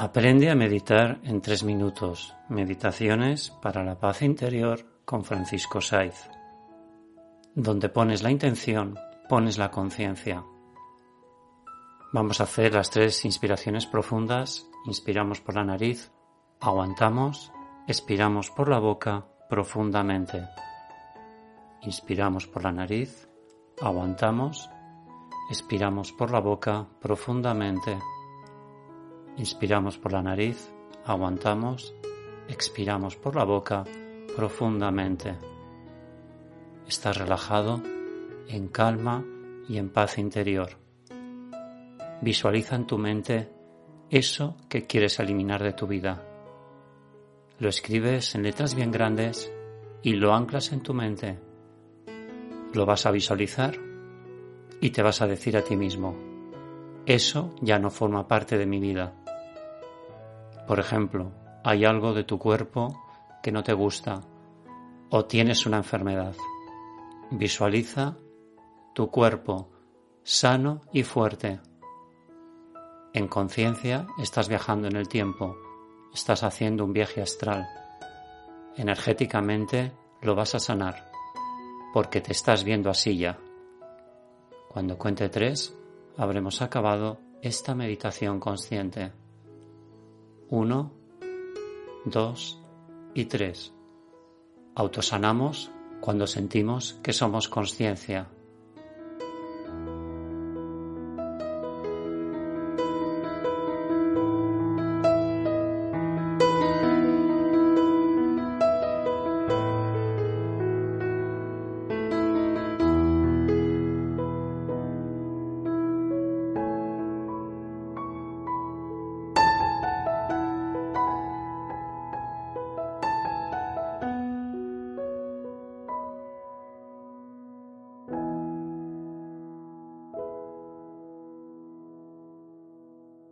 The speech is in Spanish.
Aprende a meditar en tres minutos. Meditaciones para la paz interior con Francisco Saiz. Donde pones la intención, pones la conciencia. Vamos a hacer las tres inspiraciones profundas. Inspiramos por la nariz, aguantamos, expiramos por la boca profundamente. Inspiramos por la nariz, aguantamos, expiramos por la boca profundamente. Inspiramos por la nariz, aguantamos, expiramos por la boca profundamente. Estás relajado, en calma y en paz interior. Visualiza en tu mente eso que quieres eliminar de tu vida. Lo escribes en letras bien grandes y lo anclas en tu mente. Lo vas a visualizar y te vas a decir a ti mismo, eso ya no forma parte de mi vida. Por ejemplo, hay algo de tu cuerpo que no te gusta o tienes una enfermedad. Visualiza tu cuerpo sano y fuerte. En conciencia estás viajando en el tiempo, estás haciendo un viaje astral. Energéticamente lo vas a sanar, porque te estás viendo así ya. Cuando cuente tres, habremos acabado esta meditación consciente. 1, 2 y 3. Autosanamos cuando sentimos que somos conciencia